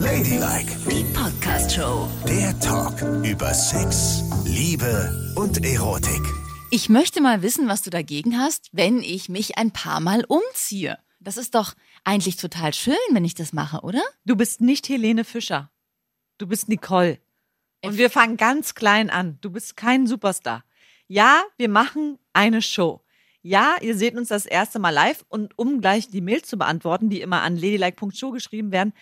Ladylike, Die Podcast-Show. der Talk über Sex, Liebe und Erotik. Ich möchte mal wissen, was du dagegen hast, wenn ich mich ein paar Mal umziehe. Das ist doch eigentlich total schön, wenn ich das mache, oder? Du bist nicht Helene Fischer. Du bist Nicole. Und wir fangen ganz klein an. Du bist kein Superstar. Ja, wir machen eine Show. Ja, ihr seht uns das erste Mal live und um gleich die Mails zu beantworten, die immer an ladylike.show geschrieben werden,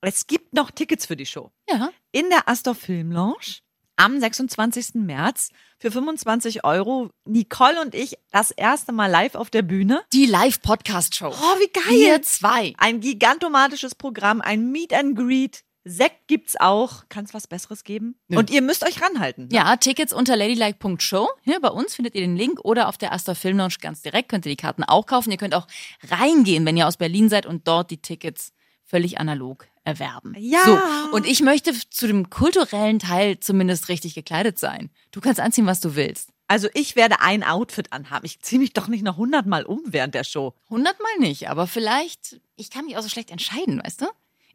es gibt noch Tickets für die Show. Ja. In der Astor Film Lounge am 26. März für 25 Euro. Nicole und ich das erste Mal live auf der Bühne. Die Live-Podcast-Show. Oh, wie geil! Wir zwei. Ein gigantomatisches Programm, ein Meet and Greet. Sekt gibt's auch. Kann es was Besseres geben? Nö. Und ihr müsst euch ranhalten. Ja, Tickets unter ladylike.show. Hier bei uns findet ihr den Link oder auf der Astor Film Lounge ganz direkt könnt ihr die Karten auch kaufen. Ihr könnt auch reingehen, wenn ihr aus Berlin seid und dort die Tickets völlig analog erwerben. Ja. So, und ich möchte zu dem kulturellen Teil zumindest richtig gekleidet sein. Du kannst anziehen, was du willst. Also ich werde ein Outfit anhaben. Ich ziehe mich doch nicht noch hundertmal um während der Show. Hundertmal nicht, aber vielleicht, ich kann mich auch so schlecht entscheiden, weißt du?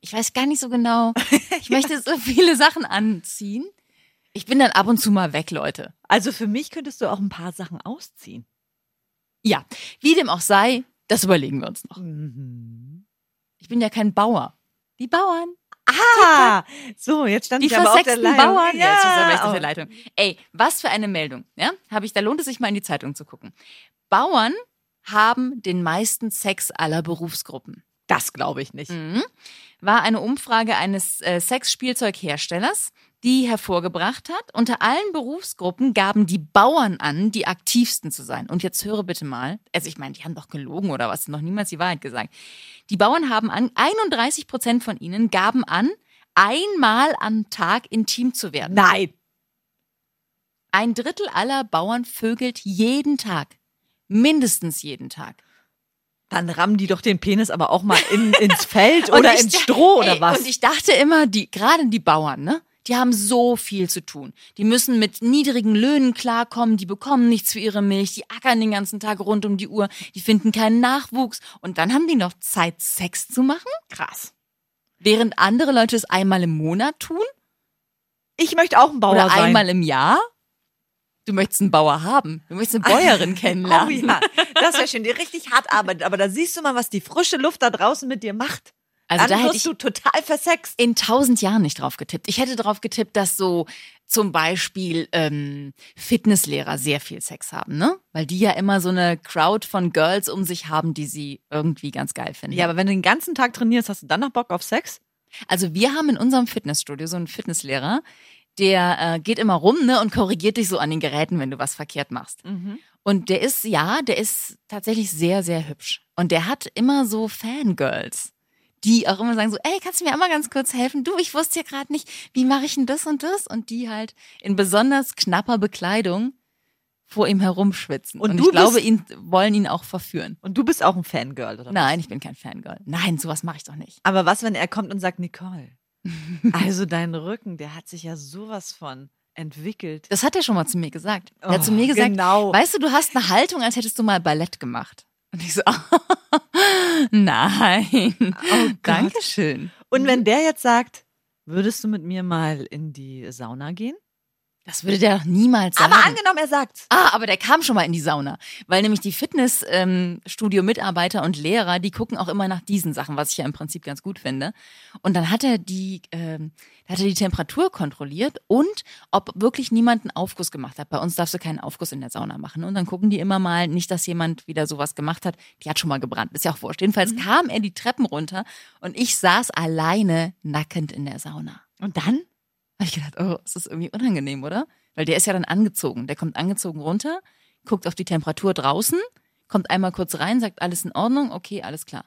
Ich weiß gar nicht so genau. Ich möchte so viele Sachen anziehen. Ich bin dann ab und zu mal weg, Leute. Also für mich könntest du auch ein paar Sachen ausziehen. Ja, wie dem auch sei, das überlegen wir uns noch. Ich bin ja kein Bauer. Die Bauern. Ah, so, jetzt stand Die ich aber auf der Leitung. Bauern. Ja, jetzt aber echt auf der Leitung. Ey, was für eine Meldung. Ja, habe ich, da lohnt es sich mal in die Zeitung zu gucken. Bauern haben den meisten Sex aller Berufsgruppen. Das glaube ich nicht. Mhm. War eine Umfrage eines äh, Sexspielzeugherstellers, die hervorgebracht hat, unter allen Berufsgruppen gaben die Bauern an, die aktivsten zu sein. Und jetzt höre bitte mal, also ich meine, die haben doch gelogen oder was, noch niemals die Wahrheit gesagt. Die Bauern haben an, 31 Prozent von ihnen gaben an, einmal am Tag intim zu werden. Nein. Ein Drittel aller Bauern vögelt jeden Tag. Mindestens jeden Tag. Dann rammen die doch den Penis aber auch mal in, ins Feld oder ins Stroh oder ey, was. Und ich dachte immer, die, gerade die Bauern, ne? Die haben so viel zu tun. Die müssen mit niedrigen Löhnen klarkommen, die bekommen nichts für ihre Milch, die ackern den ganzen Tag rund um die Uhr, die finden keinen Nachwuchs und dann haben die noch Zeit, Sex zu machen? Krass. Während andere Leute es einmal im Monat tun Ich möchte auch ein Bauer oder sein. einmal im Jahr? Du möchtest einen Bauer haben. Du möchtest eine Bäuerin Oh kennenlernen. ja, das wäre schön, die richtig hart arbeitet. Aber da siehst du mal, was die frische Luft da draußen mit dir macht. Also Dann da hätte ich du total versext. in tausend Jahren nicht drauf getippt. Ich hätte drauf getippt, dass so zum Beispiel ähm, Fitnesslehrer sehr viel Sex haben, ne? Weil die ja immer so eine Crowd von Girls um sich haben, die sie irgendwie ganz geil finden. Ja, aber wenn du den ganzen Tag trainierst, hast du dann noch Bock auf Sex? Also wir haben in unserem Fitnessstudio so einen Fitnesslehrer, der äh, geht immer rum ne, und korrigiert dich so an den Geräten, wenn du was verkehrt machst. Und der ist, ja, der ist tatsächlich sehr, sehr hübsch. Und der hat immer so Fangirls, die auch immer sagen so, ey, kannst du mir einmal ganz kurz helfen? Du, ich wusste ja gerade nicht, wie mache ich denn das und das? Und die halt in besonders knapper Bekleidung vor ihm herumschwitzen. Und Und, du ich glaube, ihn wollen ihn auch verführen. Und du bist auch ein Fangirl, oder? was? Nein, ich bin kein Fangirl. Nein, sowas mache ich doch nicht. Aber was, wenn er kommt und sagt, Nicole, also dein Rücken, der hat sich ja sowas von entwickelt. Das hat er schon mal zu mir gesagt. Er hat Oh, zu mir gesagt, genau. weißt du, du hast eine Haltung, als hättest du mal Ballett gemacht. Und ich so, nein. Oh. Dankeschön. Und wenn der jetzt sagt, würdest du mit mir mal in die Sauna gehen? Das würde der niemals sagen. Aber angenommen, er sagt. Ah, aber der kam schon mal in die Sauna. Weil nämlich die Fitnessstudio-Mitarbeiter und Lehrer, die gucken auch immer nach diesen Sachen, was ich ja im Prinzip ganz gut finde. Und dann hat er die, ähm, hat er die Temperatur kontrolliert und ob wirklich niemand einen Aufguss gemacht hat. Bei uns darfst du keinen Aufguss in der Sauna machen. Und dann gucken die immer mal, nicht, dass jemand wieder sowas gemacht hat. Die hat schon mal gebrannt. Ist ja auch wurscht. Jedenfalls kam er die Treppen runter und ich saß alleine nackend in der Sauna. Und dann? Habe ich gedacht, oh, ist das irgendwie unangenehm, oder? Weil der ist ja dann angezogen. Der kommt angezogen runter, guckt auf die Temperatur draußen, kommt einmal kurz rein, sagt alles in Ordnung, okay, alles klar.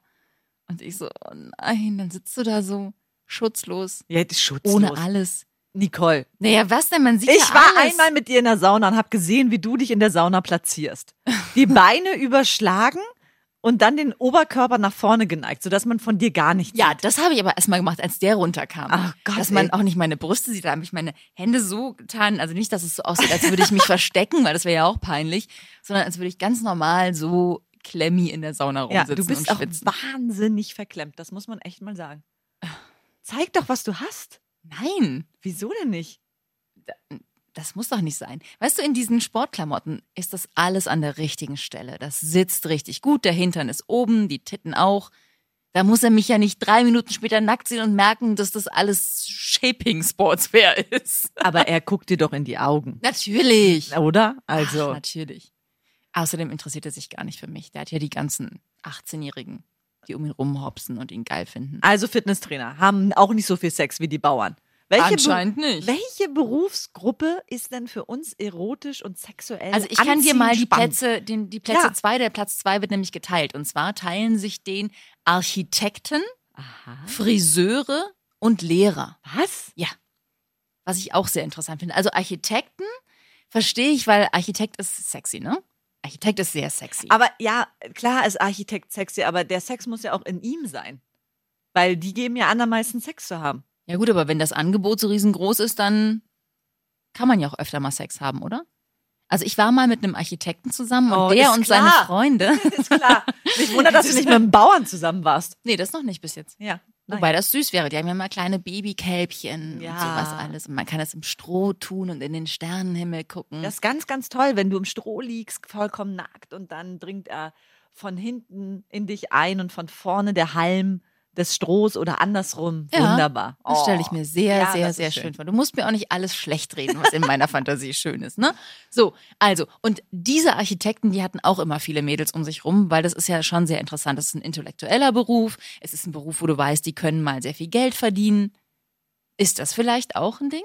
Und ich so, oh nein, dann sitzt du da so schutzlos, Ja, das ist schutzlos. ohne alles. Nicole. Naja, was denn? Man sieht Ich ja war alles. einmal mit dir in der Sauna und habe gesehen, wie du dich in der Sauna platzierst. Die Beine überschlagen und dann den Oberkörper nach vorne geneigt, sodass man von dir gar nichts Ja, sieht. das habe ich aber erstmal gemacht, als der runterkam. Ach Gott, Dass man ey. auch nicht meine Brüste sieht. Da habe ich meine Hände so getan. Also nicht, dass es so aussieht, als würde ich mich verstecken, weil das wäre ja auch peinlich, sondern als würde ich ganz normal so klemmi in der Sauna Ja, rumsitzen du bist und auch wahnsinnig verklemmt, das muss man echt mal sagen. Zeig doch, was du hast. Nein, Wieso denn nicht? Das muss doch nicht sein. Weißt du, in diesen Sportklamotten ist das alles an der richtigen Stelle. Das sitzt richtig gut, der Hintern ist oben, die Titten auch. Da muss er mich ja nicht drei Minuten später nackt sehen und merken, dass das alles Shaping Sportswear ist. Aber er guckt dir doch in die Augen. Natürlich. Oder? Ach, Also, natürlich. Außerdem interessiert er sich gar nicht für mich. Der hat ja die ganzen 18-Jährigen, die um ihn rumhopsen und ihn geil finden. also Fitnesstrainer haben auch nicht so viel Sex wie die Bauern. Welche Be- Anscheinend nicht. Welche Berufsgruppe ist denn für uns erotisch und sexuell? Also ich kann dir mal die spannend? Plätze, den, die Plätze Ja. zwei, der Platz zwei wird nämlich geteilt. Und zwar teilen sich den Architekten, Aha. Friseure und Lehrer. Was? Ja. Was ich auch sehr interessant finde. Also Architekten verstehe ich, weil Architekt ist sexy, ne? Architekt ist sehr sexy. Aber ja, klar ist Architekt sexy, aber der Sex muss ja auch in ihm sein. Weil die geben ja an, am meisten Sex zu haben. Ja gut, aber wenn das Angebot so riesengroß ist, dann kann man ja auch öfter mal Sex haben, oder? Also ich war mal mit einem Architekten zusammen und Oh, der und klar. seine Freunde. Ist klar. Mich wundert, dass du nicht mit einem Bauern zusammen warst. nee, das noch nicht bis jetzt. Ja. Wobei das süß wäre. Die haben ja mal kleine Babykälbchen Ja. und sowas alles. Und man kann das im Stroh tun und in den Sternenhimmel gucken. Das ist ganz, ganz toll, wenn du im Stroh liegst, vollkommen nackt und dann dringt er von hinten in dich ein und von vorne der Halm des Strohs oder andersrum. Ja, Wunderbar. das stelle ich Oh. mir sehr, Ja, sehr, sehr schön. schön vor. Du musst mir auch nicht alles schlecht reden, was in meiner Fantasie schön ist, ne? So, also, und diese Architekten, die hatten auch immer viele Mädels um sich rum, weil das ist ja schon sehr interessant. Das ist ein intellektueller Beruf. Es ist ein Beruf, wo du weißt, die können mal sehr viel Geld verdienen. Ist das vielleicht auch ein Ding?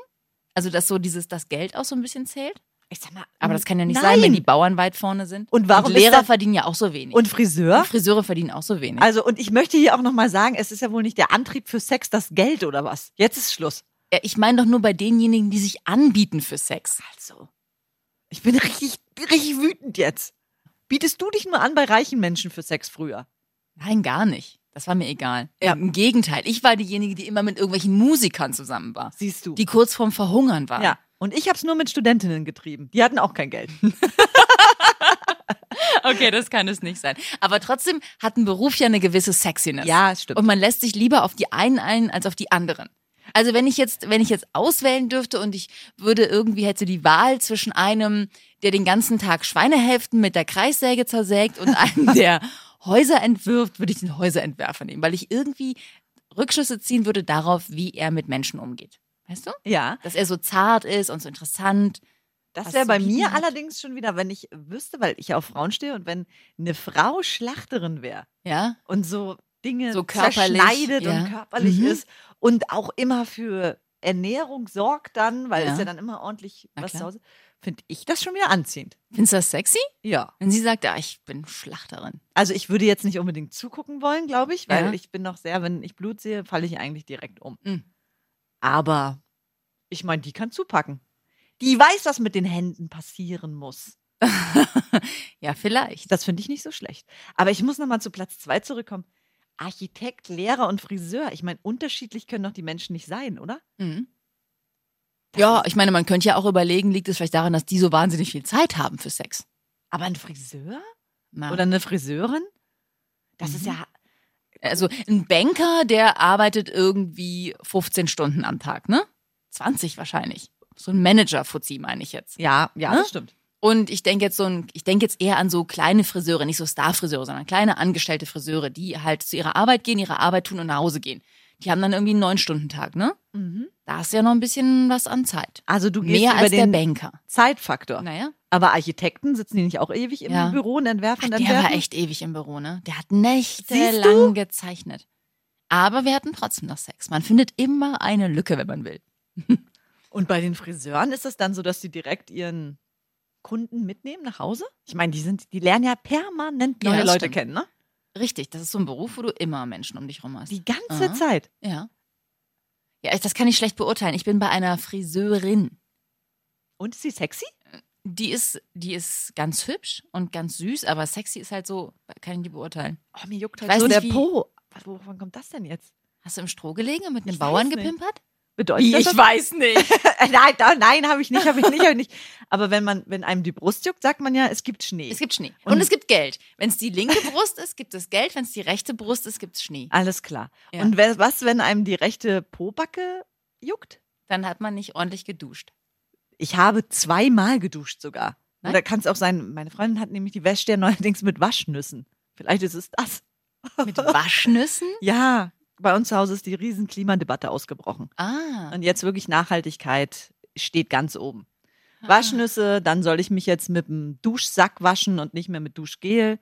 Also, dass so dieses, das Geld auch so ein bisschen zählt? Ich sag mal, Aber das kann ja nicht nein. sein, wenn die Bauern weit vorne sind. Und warum ist Lehrer verdienen ja auch so wenig. Und Friseur? Und Friseure verdienen auch so wenig. Also, und ich möchte hier auch nochmal sagen, es ist ja wohl nicht der Antrieb für Sex das Geld oder was. Jetzt ist Schluss. Ja, ich meine doch nur bei denjenigen, die sich anbieten für Sex. Also, ich bin richtig, richtig wütend jetzt. Bietest du dich nur an bei reichen Menschen für Sex früher? Nein, gar nicht. Das war mir egal. Ja. Im Gegenteil, ich war diejenige, die immer mit irgendwelchen Musikern zusammen war, Siehst du. die kurz vorm Verhungern waren. ja. Und ich habe es nur mit Studentinnen getrieben. Die hatten auch kein Geld. Okay, das kann es nicht sein. Aber trotzdem hat ein Beruf ja eine gewisse Sexiness. Ja, stimmt. Und man lässt sich lieber auf die einen ein als auf die anderen. Also wenn ich jetzt, wenn ich jetzt auswählen dürfte und ich würde irgendwie hätte die Wahl zwischen einem, der den ganzen Tag Schweinehälften mit der Kreissäge zersägt und einem, der Häuser entwirft, würde ich den Häuserentwerfer nehmen, weil ich irgendwie Rückschlüsse ziehen würde darauf, wie er mit Menschen umgeht. Weißt du? Ja, Dass er so zart ist und so interessant. das wäre bei mir hat. allerdings schon wieder, wenn ich wüsste, weil ich ja auf Frauen stehe und wenn eine Frau Schlachterin wäre Ja? und so Dinge So zerschneidet ja. und körperlich Mhm. ist und auch immer für Ernährung sorgt dann, weil Ja. es ja dann immer ordentlich Na was klar. zu Hause, finde ich das schon wieder anziehend. Findest du das sexy? Ja. Wenn sie sagt, ah, ich bin Schlachterin. Also ich würde jetzt nicht unbedingt zugucken wollen, glaube ich, weil Ja. ich bin noch sehr, wenn ich Blut sehe, falle ich eigentlich direkt um. Mhm. Aber ich meine, die kann zupacken. Die weiß, was mit den Händen passieren muss. Ja, vielleicht. Das finde ich nicht so schlecht. Aber ich muss noch mal zu Platz zwei zurückkommen. Architekt, Lehrer und Friseur. Ich meine, unterschiedlich können doch die Menschen nicht sein, oder? Mhm. Ja, ich meine, man könnte ja auch überlegen, liegt es vielleicht daran, dass die so wahnsinnig viel Zeit haben für Sex? Aber ein Friseur Na, oder eine Friseurin? Das ist Mhm. ja. Also ein Banker, der arbeitet irgendwie 15 Stunden am Tag, ne? 20 wahrscheinlich. So ein Manager-Fuzzi meine ich jetzt. Ja, ja, Ne? das stimmt. Und ich denke jetzt so ein, ich denke jetzt eher an so kleine Friseure, nicht so Star-Friseure, sondern kleine angestellte Friseure, die halt zu ihrer Arbeit gehen, ihre Arbeit tun und nach Hause gehen. Die haben dann irgendwie einen Neun-Stunden-Tag, ne? Mhm. Da ist ja noch ein bisschen was an Zeit. Also du gehst Mehr über als der den Banker. Zeitfaktor. Naja. Aber Architekten sitzen die nicht auch ewig im Ja. Büro und entwerfen und Der entwerfen? war echt ewig im Büro, ne? Der hat nächtelang gezeichnet. Aber wir hatten trotzdem noch Sex. Man findet immer eine Lücke, wenn man will. Und bei den Friseuren ist es dann so, dass die direkt ihren Kunden mitnehmen nach Hause? Ich meine, die sind, die lernen ja permanent Ja, neue das Leute stimmt. kennen, ne? Richtig, das ist so ein Beruf, wo du immer Menschen um dich rum hast. Die ganze Aha. Zeit. Ja. Ja, das kann ich schlecht beurteilen. Ich bin bei einer Friseurin. Und ist sie sexy? Die ist, die ist ganz hübsch und ganz süß, aber sexy ist halt so, kann ich die beurteilen. Oh, mir juckt Ich halt weiß so nicht, der wie- Po. Was, Wovon kommt das denn jetzt? Hast du im Stroh gelegen und mit einem Ich Bauern gepimpert? Bedeutet Wie, das ich weiß nicht. nein, da, nein, habe ich nicht, habe ich nicht, habe ich nicht. Aber wenn man, wenn einem die Brust juckt, sagt man ja, es gibt Schnee. Es gibt Schnee. Und, Und- es gibt Geld. Wenn es die linke Brust ist, gibt es Geld. Wenn es die rechte Brust ist, gibt es Schnee. Alles klar. Ja. Und was, wenn einem die rechte Pobacke juckt? Dann hat man nicht ordentlich geduscht. Ich habe zweimal geduscht sogar. Nein? Oder kann es auch sein, meine Freundin hat nämlich die Wäsche ja neuerdings mit Waschnüssen. Vielleicht ist es das. Mit Waschnüssen? Ja, bei uns zu Hause ist die riesen Klimadebatte ausgebrochen. Ah. Und jetzt wirklich Nachhaltigkeit steht ganz oben. Ah. Waschnüsse, dann soll ich mich jetzt mit dem Duschsack waschen und nicht mehr mit Duschgel.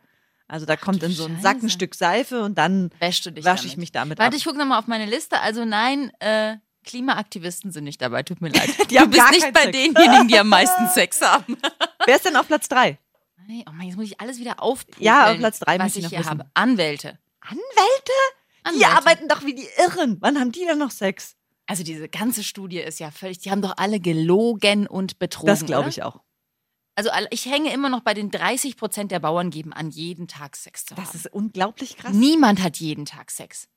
Also da kommt du in so einen Sack ein. Stück Seife und dann wasche damit? ich mich damit Warte, ab. ich gucke nochmal auf meine Liste. Also nein, äh, Klimaaktivisten sind nicht dabei. Tut mir leid. Die du bist gar nicht bei Sex. denjenigen, die am meisten Sex haben. Wer ist denn auf Platz drei? Hey, Oh Mann, jetzt muss ich alles wieder aufpumpen. Ja, auf Platz drei was möchte ich noch hier wissen. habe. Anwälte. Anwälte? Die Anwälte. arbeiten doch wie die Irren. Wann haben die denn noch Sex? Also diese ganze Studie ist ja völlig, die haben doch alle gelogen und betrogen. Das glaube ich auch. Also ich hänge immer noch bei den 30 Prozent der Bauern geben an, jeden Tag Sex zu haben. Das ist unglaublich krass. Niemand hat jeden Tag Sex.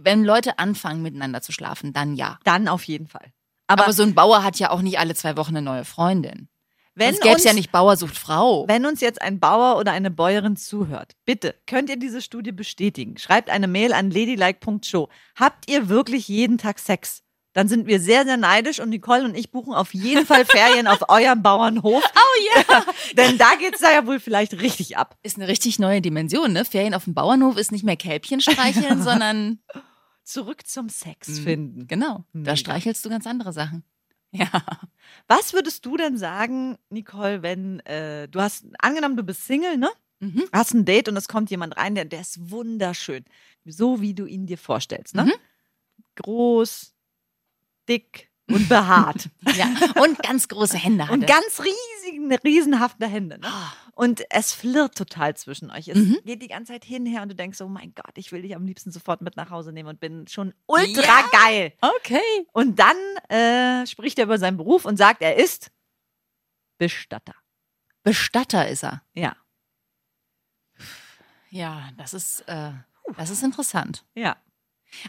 Wenn Leute anfangen, miteinander zu schlafen, dann ja. Dann auf jeden Fall. Aber, Aber, so ein Bauer hat ja auch nicht alle zwei Wochen eine neue Freundin. wenn, Sonst gäbe es ja nicht Bauer sucht Frau. wenn uns jetzt ein Bauer oder eine Bäuerin zuhört, bitte, könnt ihr diese Studie bestätigen? Schreibt eine Mail an ladylike.show. Habt ihr wirklich jeden Tag Sex? Dann sind wir sehr, sehr neidisch und Nicole und ich buchen auf jeden Fall Ferien auf eurem Bauernhof. Oh ja. Denn da geht's da ja wohl vielleicht richtig ab. Ist eine richtig neue Dimension, ne? Ferien auf dem Bauernhof ist nicht mehr Kälbchen streicheln, sondern Zurück zum Sex Mhm. finden. genau, da streichelst du ganz andere Sachen. Ja. Was würdest du denn sagen, Nicole, wenn äh, du hast, angenommen, du bist Single, ne? Mhm. Hast ein Date und es kommt jemand rein, der, der ist wunderschön. So wie du ihn dir vorstellst, ne? Mhm. Groß, dick und behaart. ja. Und ganz große Hände hatte. und ganz riesige, riesenhafte Hände, ne? Ah, Und es flirrt total zwischen euch. Es Mhm. geht die ganze Zeit hin und her und du denkst, oh mein Gott, ich will dich am liebsten sofort mit nach Hause nehmen und bin schon ultra Ja. geil. Okay. Und dann äh, spricht er über seinen Beruf und sagt, er ist Bestatter. Bestatter ist er. Ja. Ja, das ist, äh, das ist interessant. Ja.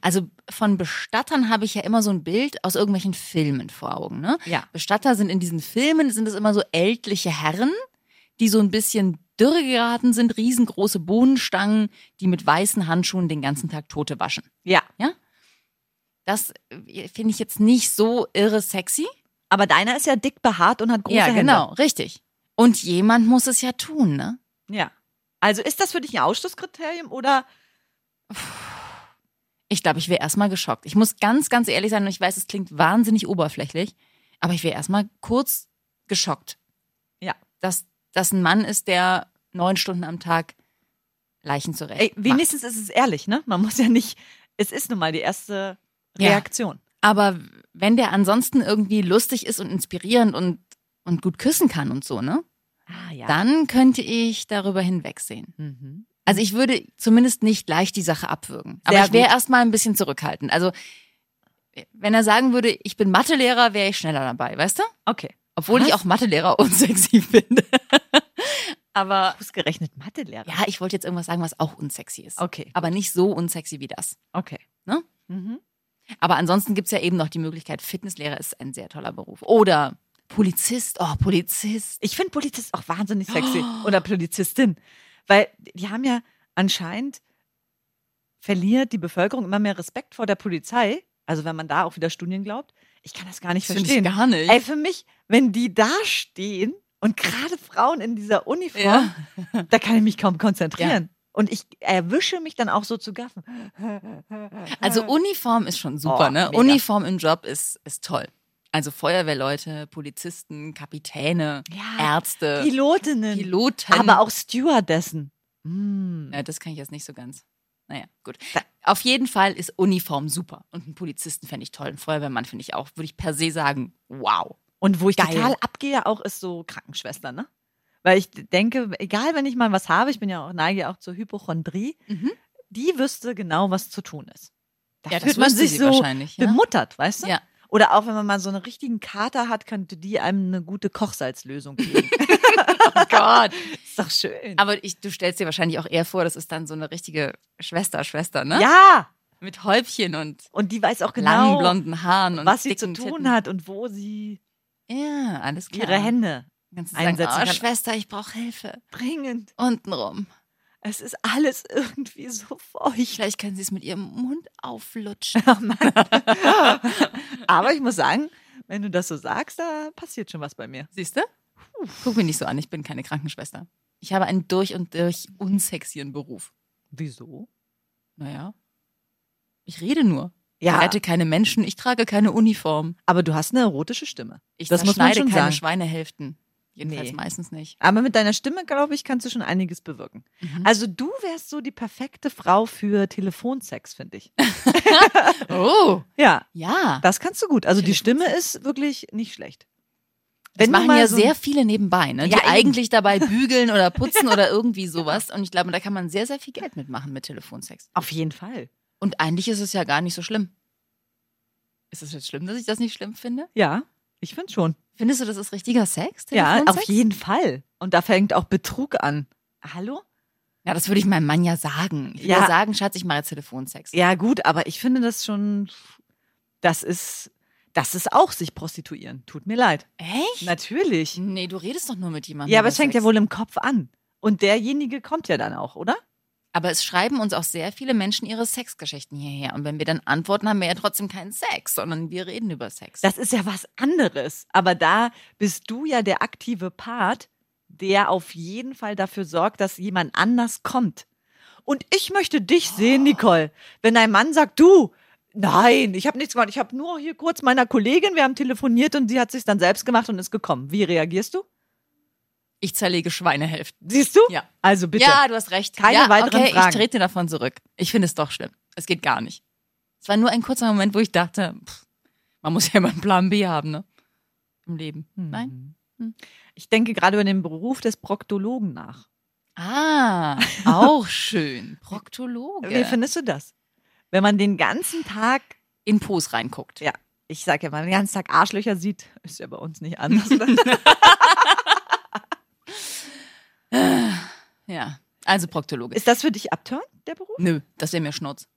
Also von Bestattern habe ich ja immer so ein Bild aus irgendwelchen Filmen vor Augen. Ne? Ja. Bestatter sind in diesen Filmen, sind es immer so ältliche Herren, die so ein bisschen dürre geraten sind, riesengroße Bohnenstangen, die mit weißen Handschuhen den ganzen Tag Tote waschen. Ja. Das äh, finde ich jetzt nicht so irre sexy. Aber deiner ist ja dick behaart und hat große ja, Hände. genau, richtig. Und jemand muss es ja tun, ne? Ja. Also ist das für dich ein Ausschlusskriterium oder? Ich glaube, ich wäre erstmal geschockt. Ich muss ganz, ganz ehrlich sein und ich weiß, es klingt wahnsinnig oberflächlich, aber ich wäre erstmal kurz geschockt. Ja. Dass das ein Mann ist, der neun Stunden am Tag Leichen zurecht. Ey, macht. wenigstens ist es ehrlich, ne? Man muss ja nicht. Es ist nun mal die erste Ja. Reaktion. Aber wenn der ansonsten irgendwie lustig ist und inspirierend und, und gut küssen kann und so, ne? Ah ja. Dann könnte ich darüber hinwegsehen. Mhm. Also ich würde zumindest nicht gleich die Sache abwürgen. Aber Sehr ich wäre erstmal ein bisschen zurückhaltend. Also wenn er sagen würde, ich bin Mathelehrer, wäre ich schneller dabei, weißt du? Okay. Obwohl Was? ich auch Mathelehrer unsexy finde. Aber Ausgerechnet Mathelehrer. ja, ich wollte jetzt irgendwas sagen, was auch unsexy ist. Okay. Aber nicht so unsexy wie das. Okay. Ne? Mhm. Aber ansonsten gibt's ja eben noch die Möglichkeit, Fitnesslehrer ist ein sehr toller Beruf. Oder Polizist, oh, Polizist. Ich finde Polizist auch wahnsinnig sexy. Oder Polizistin. Weil die haben ja anscheinend verliert die Bevölkerung immer mehr Respekt vor der Polizei. Also wenn man da auch wieder Studien glaubt. Ich kann das gar nicht ich verstehen. gar nicht. Ey, für mich, wenn die da stehen und gerade Frauen in dieser Uniform, Ja. da kann ich mich kaum konzentrieren. Und ich erwische mich dann auch so zu gaffen. Also Uniform ist schon super, Oh, ne? mega. Uniform im Job ist, ist toll. Also Feuerwehrleute, Polizisten, Kapitäne, Ja, Ärzte, Pilotinnen, Piloten. aber auch Stewardessen. Mm. Ja, das kann ich jetzt nicht so ganz. Naja, gut. Auf jeden Fall ist Uniform super. Und einen Polizisten fände ich toll. Einen Feuerwehrmann finde ich auch. Würde ich per se sagen, wow. Und wo ich Geil. total abgehe, auch ist so Krankenschwester, ne? Weil ich denke, egal wenn ich mal was habe, ich bin ja auch, neige auch zur Hypochondrie, Mhm. die wüsste genau, was zu tun ist. Da Ja, das fühlt man wüsste sich sie so wahrscheinlich, ja. bemuttert, weißt du? Ja. Oder auch wenn man mal so einen richtigen Kater hat, könnte die einem eine gute Kochsalzlösung geben. Oh Gott. ist doch schön. Aber ich, du stellst dir wahrscheinlich auch eher vor, das ist dann so eine richtige Schwester, Schwester, ne? ja, Mit Häubchen und Und die weiß auch langen genau, blonden Haaren und was sie zu tun Titten. hat und wo sie Ja, alles klar. ihre Hände du sagen, einsetzen oh, kann. Schwester, ich brauche Hilfe. dringend. Untenrum. Es ist alles irgendwie so feucht. Vielleicht können sie es mit ihrem Mund auflutschen. Aber ich muss sagen, wenn du das so sagst, da passiert schon was bei mir. Siehst du? Guck mich nicht so an, ich bin keine Krankenschwester. Ich habe einen durch und durch unsexieren Beruf. Wieso? Naja. Ich rede nur. Ja. Ich rette keine Menschen, ich trage keine Uniform. Aber du hast eine erotische Stimme. Ich Das muss man schon keine sagen. Schweinehälften. Jedenfalls Nee. meistens nicht. Aber mit deiner Stimme, glaube ich, kannst du schon einiges bewirken. Mhm. Also du wärst so die perfekte Frau für Telefonsex, finde ich. Oh, Ja, ja. das kannst du gut. Also die Stimme ist wirklich nicht schlecht. Das du machen ja so- sehr viele nebenbei, ne? Ja, die eben. eigentlich dabei bügeln oder putzen oder irgendwie sowas. Und ich glaube, da kann man sehr, sehr viel Geld mitmachen mit Telefonsex. Auf jeden Fall. Und eigentlich ist es ja gar nicht so schlimm. Ist es jetzt schlimm, dass ich das nicht schlimm finde? Ja, ich finde schon. Findest du, das ist richtiger Sex? Ja, auf jeden Fall. Und da fängt auch Betrug an. Hallo? Ja, das würde ich meinem Mann ja sagen. Ich würde Ja. ja sagen, Schatz, ich mache jetzt Telefonsex. Ja, gut, aber ich finde das schon, das ist, das ist auch sich prostituieren. Tut mir leid. Echt? Natürlich. Nee, du redest doch nur mit jemandem. Ja, aber es fängt ja wohl im Kopf an. Und derjenige kommt ja dann auch, oder? Aber es schreiben uns auch sehr viele Menschen ihre Sexgeschichten hierher. Und wenn wir dann antworten, haben wir ja trotzdem keinen Sex, sondern wir reden über Sex. Das ist ja was anderes. Aber da bist du ja der aktive Part, der auf jeden Fall dafür sorgt, dass jemand anders kommt. Und ich möchte dich sehen, Nicole. Wenn ein Mann sagt, du, nein, ich habe nichts gemacht, ich habe nur hier kurz meiner Kollegin, wir haben telefoniert und sie hat sich dann selbst gemacht und ist gekommen. Wie reagierst du? Ich zerlege Schweinehälften. Siehst du? Ja. Also bitte. Ja, du hast recht. Keine ja, weiteren okay, Fragen. ich trete davon zurück. Ich finde es doch schlimm. Es geht gar nicht. Es war nur ein kurzer Moment, wo ich dachte, pff, man muss ja immer einen Plan B haben, ne? Im Leben. Hm. Nein? Ich denke gerade über den Beruf des Proktologen nach. Ah, auch schön. Proktologe. Wie findest du das? Wenn man den ganzen Tag, In Pos reinguckt. ja, ich sag ja mal, den ganzen Tag Arschlöcher sieht, ist ja bei uns nicht anders. Ja. Also Proktologe. ist das für dich Abturn, der Beruf? Nö, das wäre mir Schnurz.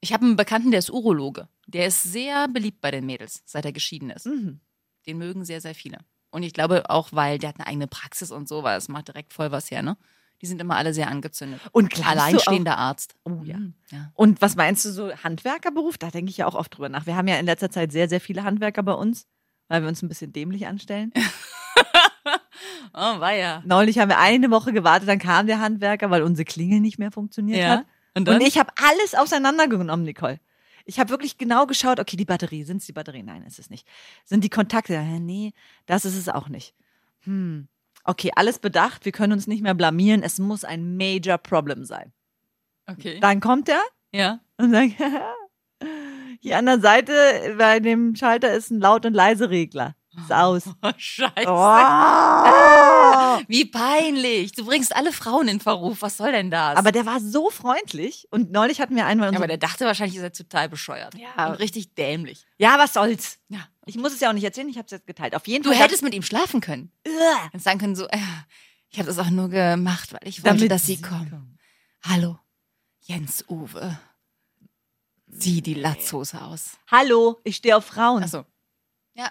Ich habe einen Bekannten, der ist Urologe. Der ist sehr beliebt bei den Mädels, seit er geschieden ist. Mhm. Den mögen sehr, sehr viele. Und ich glaube auch, weil der hat eine eigene Praxis und so, weil es macht direkt voll was her, ne? Die sind immer alle sehr angezündet. Und du Alleinstehender Arzt. Oh ja. Mhm, ja. Und was meinst du so Handwerkerberuf? Da denke ich ja auch oft drüber nach. Wir haben ja in letzter Zeit sehr, sehr viele Handwerker bei uns, weil wir uns ein bisschen dämlich anstellen. Oh, war ja. Neulich haben wir eine Woche gewartet, dann kam der Handwerker, weil unsere Klingel nicht mehr funktioniert Ja. hat. Und, Und ich habe alles auseinandergenommen, Nicole. Ich habe wirklich genau geschaut, okay, die Batterie, sind es die Batterie? Nein, ist es nicht. Sind die Kontakte? Ja, Nee, das ist es auch nicht. Hm. Okay, alles bedacht, wir können uns nicht mehr blamieren, es muss ein Major Problem sein. okay. Dann kommt er Ja. und sagt, hier an der Seite bei dem Schalter ist ein Laut- und Leise-Regler. Ist aus. Oh, scheiße. Oh. Wie peinlich. Du bringst alle Frauen in Verruf. Was soll denn das? Aber der war so freundlich und neulich hatten wir einmal ja, aber der dachte wahrscheinlich, ihr seid total bescheuert. Ja. Und richtig dämlich. Ja, was soll's? Ja. Ich muss es ja auch nicht erzählen, ich habe es jetzt geteilt. Auf jeden Du Fall. hättest mit ihm schlafen können. Und sagen können so, äh, ich habe das auch nur gemacht, weil ich wollte, Damit dass sie kommen. Hallo, Jens Uwe. Zieh die Latzhose aus. Hallo, ich stehe auf Frauen. Achso. Ja,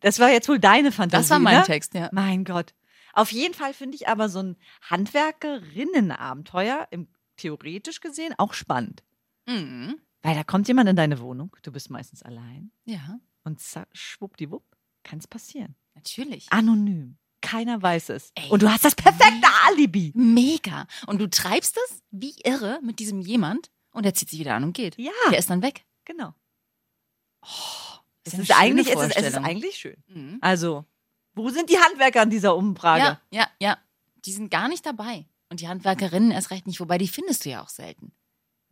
Das war jetzt wohl deine Fantasie. das war mein ne? Text, ja. Mein Gott. Auf jeden Fall finde ich aber so ein Handwerkerinnenabenteuer, im, theoretisch gesehen, auch spannend. Mhm. Weil da kommt jemand in deine Wohnung, du bist meistens allein Ja, und schwuppdiwupp, kann es passieren. natürlich. Anonym. Keiner weiß es. Ey. Und du hast das perfekte Alibi. Mega. Und du treibst es wie irre mit diesem jemand und er zieht sich wieder an und geht. Ja, Der ist dann weg. genau. Ist Es ist, eigentlich, es, ist, es ist eigentlich schön. Mhm. Also, wo sind die Handwerker an dieser Umfrage? Ja, ja, ja. Die sind gar nicht dabei. Und die Handwerkerinnen erst recht nicht, wobei die findest du ja auch selten.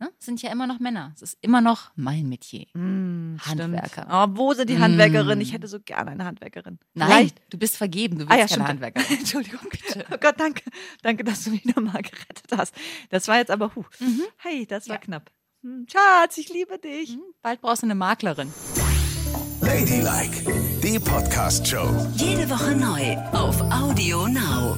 Ne? Es sind ja immer noch Männer. Es ist immer noch mein Metier. Mm, stimmt. Handwerker. Oh, wo sind die Mm. Handwerkerinnen? Ich hätte so gerne eine Handwerkerin. Nein, Vielleicht. du bist vergeben, du willst Ah ja, keine stimmt. Handwerkerin. Entschuldigung. Bitte. Oh Gott, danke. Danke, dass du mich nochmal gerettet hast. Das war jetzt aber, huh. Mhm. Hey, das war Ja. knapp. Hm, Schatz, ich liebe dich. Hm, Bald brauchst du eine Maklerin. Ladylike, die Podcast-Show. Jede Woche neu auf Audio Now.